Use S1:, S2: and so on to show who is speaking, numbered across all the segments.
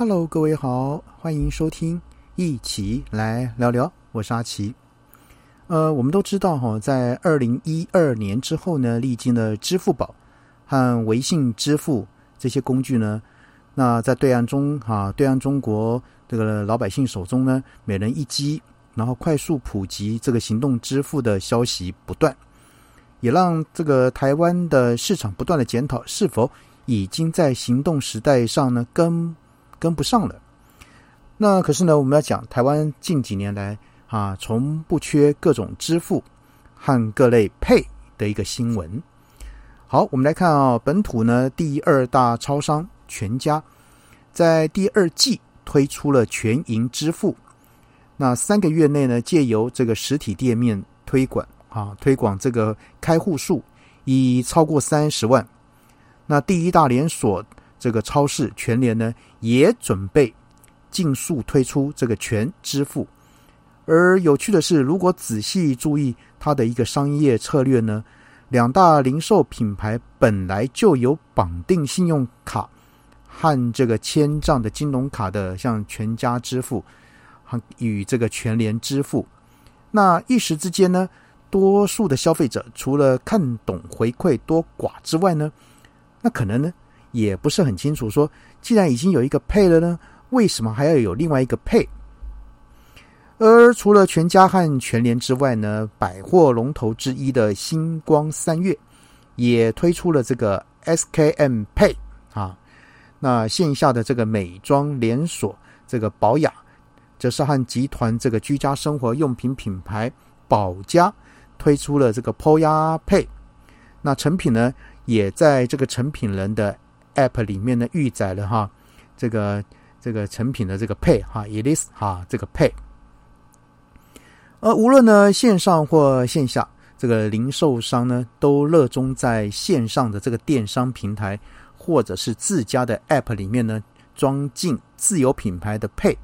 S1: Hello，各位好，欢迎收听，一起来聊聊。我是阿奇。呃，我们都知道哈，在二零一二年之后呢，历经了支付宝和微信支付这些工具呢，那在对岸中哈，对岸中国这个老百姓手中呢，每人一机，然后快速普及这个行动支付的消息不断，也让这个台湾的市场不断的检讨是否已经在行动时代上呢跟。跟不上了，那可是呢，我们要讲台湾近几年来啊，从不缺各种支付和各类配的一个新闻。好，我们来看啊，本土呢第二大超商全家在第二季推出了全银支付，那三个月内呢，借由这个实体店面推广啊，推广这个开户数已超过三十万。那第一大连锁。这个超市全联呢，也准备尽速推出这个全支付。而有趣的是，如果仔细注意它的一个商业策略呢，两大零售品牌本来就有绑定信用卡和这个签账的金融卡的，像全家支付和与这个全联支付。那一时之间呢，多数的消费者除了看懂回馈多寡之外呢，那可能呢？也不是很清楚，说既然已经有一个配了呢，为什么还要有另外一个配？而除了全家和全联之外呢，百货龙头之一的星光三月也推出了这个 SKM Pay 啊。那线下的这个美妆连锁这个宝雅，则是和集团这个居家生活用品品牌宝家推出了这个 POYA Pay。那成品呢，也在这个成品人的。App 里面呢，预载了哈这个这个成品的这个配哈，it is 哈这个配。而无论呢线上或线下，这个零售商呢都热衷在线上的这个电商平台或者是自家的 App 里面呢装进自有品牌的配。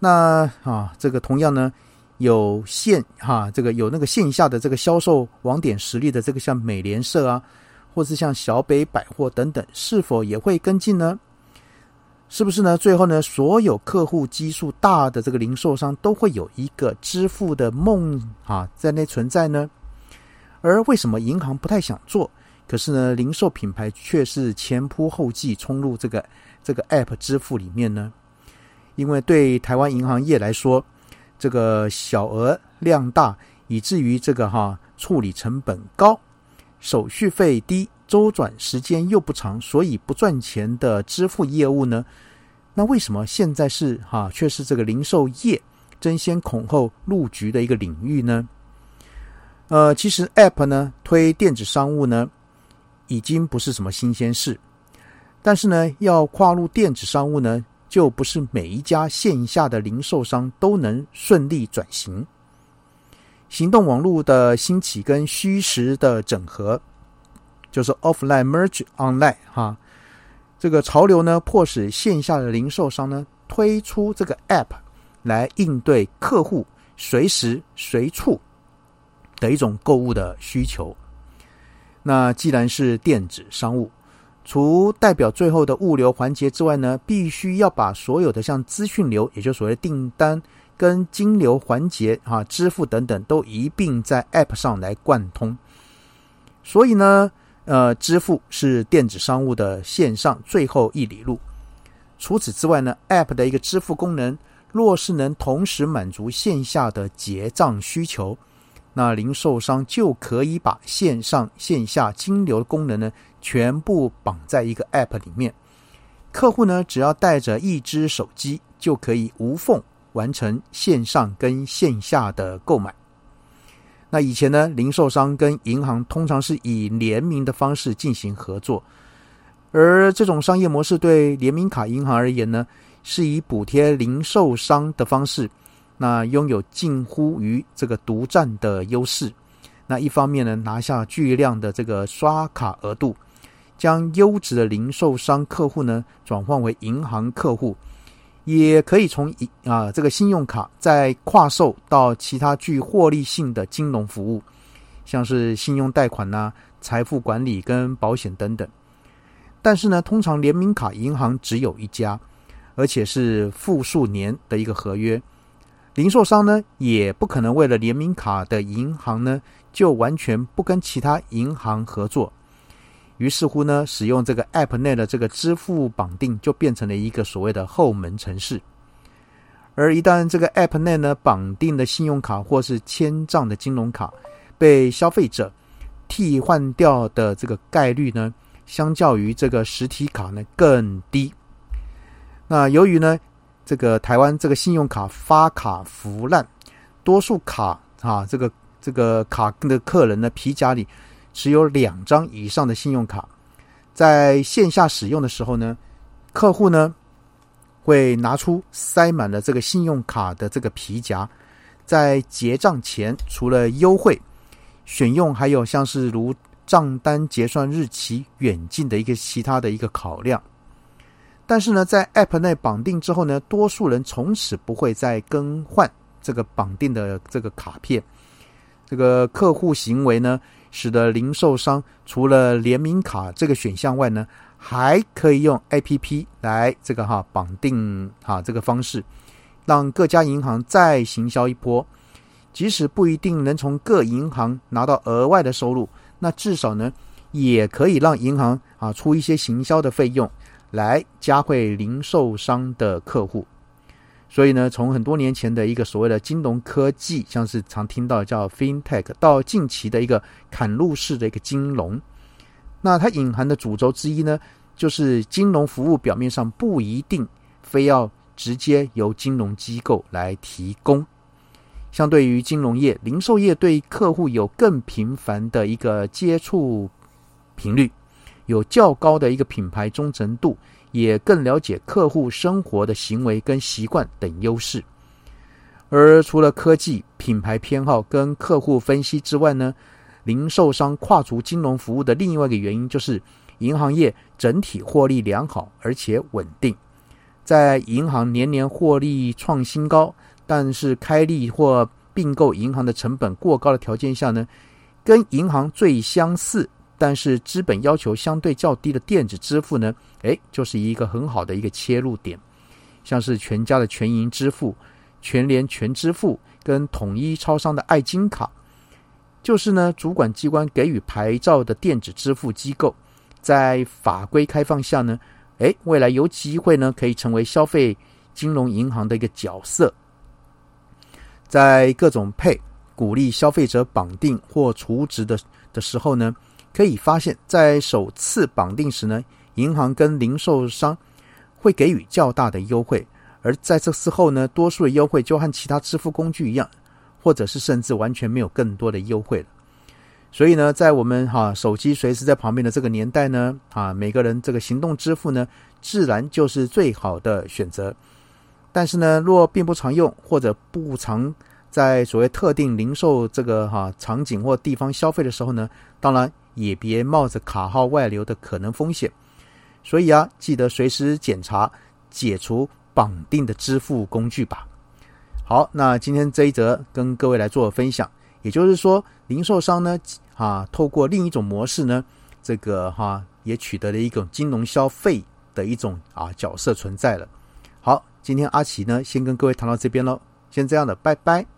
S1: 那啊，这个同样呢有线哈，这个有那个线下的这个销售网点实力的这个像美联社啊。或是像小北百货等等，是否也会跟进呢？是不是呢？最后呢，所有客户基数大的这个零售商都会有一个支付的梦啊，在那存在呢？而为什么银行不太想做？可是呢，零售品牌却是前仆后继冲入这个这个 App 支付里面呢？因为对台湾银行业来说，这个小额量大，以至于这个哈处理成本高。手续费低，周转时间又不长，所以不赚钱的支付业务呢？那为什么现在是哈却是这个零售业争先恐后入局的一个领域呢？呃，其实 App 呢推电子商务呢已经不是什么新鲜事，但是呢要跨入电子商务呢，就不是每一家线下的零售商都能顺利转型。行动网络的兴起跟虚实的整合，就是 offline merge online 哈，这个潮流呢，迫使线下的零售商呢推出这个 app 来应对客户随时随处的一种购物的需求。那既然是电子商务，除代表最后的物流环节之外呢，必须要把所有的像资讯流，也就所谓订单。跟金流环节啊、支付等等都一并在 App 上来贯通，所以呢，呃，支付是电子商务的线上最后一里路。除此之外呢，App 的一个支付功能，若是能同时满足线下的结账需求，那零售商就可以把线上线下金流的功能呢，全部绑在一个 App 里面。客户呢，只要带着一只手机，就可以无缝。完成线上跟线下的购买。那以前呢，零售商跟银行通常是以联名的方式进行合作，而这种商业模式对联名卡银行而言呢，是以补贴零售商的方式，那拥有近乎于这个独占的优势。那一方面呢，拿下巨量的这个刷卡额度，将优质的零售商客户呢转换为银行客户。也可以从一啊这个信用卡再跨售到其他具获利性的金融服务，像是信用贷款呐、财富管理跟保险等等。但是呢，通常联名卡银行只有一家，而且是复数年的一个合约。零售商呢，也不可能为了联名卡的银行呢，就完全不跟其他银行合作。于是乎呢，使用这个 App 内的这个支付绑定，就变成了一个所谓的后门城市。而一旦这个 App 内呢绑定的信用卡或是千账的金融卡被消费者替换掉的这个概率呢，相较于这个实体卡呢更低。那由于呢，这个台湾这个信用卡发卡腐烂，多数卡啊，这个这个卡的客人呢皮夹里持有两张以上的信用卡，在线下使用的时候呢，客户呢会拿出塞满了这个信用卡的这个皮夹，在结账前除了优惠，选用还有像是如账单结算日期、远近的一个其他的一个考量。但是呢，在 App 内绑定之后呢，多数人从此不会再更换这个绑定的这个卡片。这个客户行为呢，使得零售商除了联名卡这个选项外呢，还可以用 APP 来这个哈绑定哈这个方式，让各家银行再行销一波。即使不一定能从各银行拿到额外的收入，那至少呢，也可以让银行啊出一些行销的费用。来加惠零售商的客户，所以呢，从很多年前的一个所谓的金融科技，像是常听到叫 FinTech，到近期的一个砍入式的一个金融，那它隐含的主轴之一呢，就是金融服务表面上不一定非要直接由金融机构来提供，相对于金融业，零售业对客户有更频繁的一个接触频率。有较高的一个品牌忠诚度，也更了解客户生活的行为跟习惯等优势。而除了科技、品牌偏好跟客户分析之外呢，零售商跨足金融服务的另外一个原因就是，银行业整体获利良好而且稳定。在银行年年获利创新高，但是开立或并购银行的成本过高的条件下呢，跟银行最相似。但是资本要求相对较低的电子支付呢，诶，就是一个很好的一个切入点。像是全家的全银支付、全联全支付跟统一超商的爱金卡，就是呢主管机关给予牌照的电子支付机构，在法规开放下呢，诶，未来有机会呢可以成为消费金融银行的一个角色，在各种配鼓励消费者绑定或储值的的时候呢。可以发现，在首次绑定时呢，银行跟零售商会给予较大的优惠，而在这之后呢，多数的优惠就和其他支付工具一样，或者是甚至完全没有更多的优惠了。所以呢，在我们哈手机随时在旁边的这个年代呢，啊，每个人这个行动支付呢，自然就是最好的选择。但是呢，若并不常用或者不常在所谓特定零售这个哈场景或地方消费的时候呢，当然。也别冒着卡号外流的可能风险，所以啊，记得随时检查解除绑定的支付工具吧。好，那今天这一则跟各位来做分享，也就是说，零售商呢，啊，透过另一种模式呢，这个哈也取得了一种金融消费的一种啊角色存在了。好，今天阿奇呢，先跟各位谈到这边喽，先这样的，拜拜。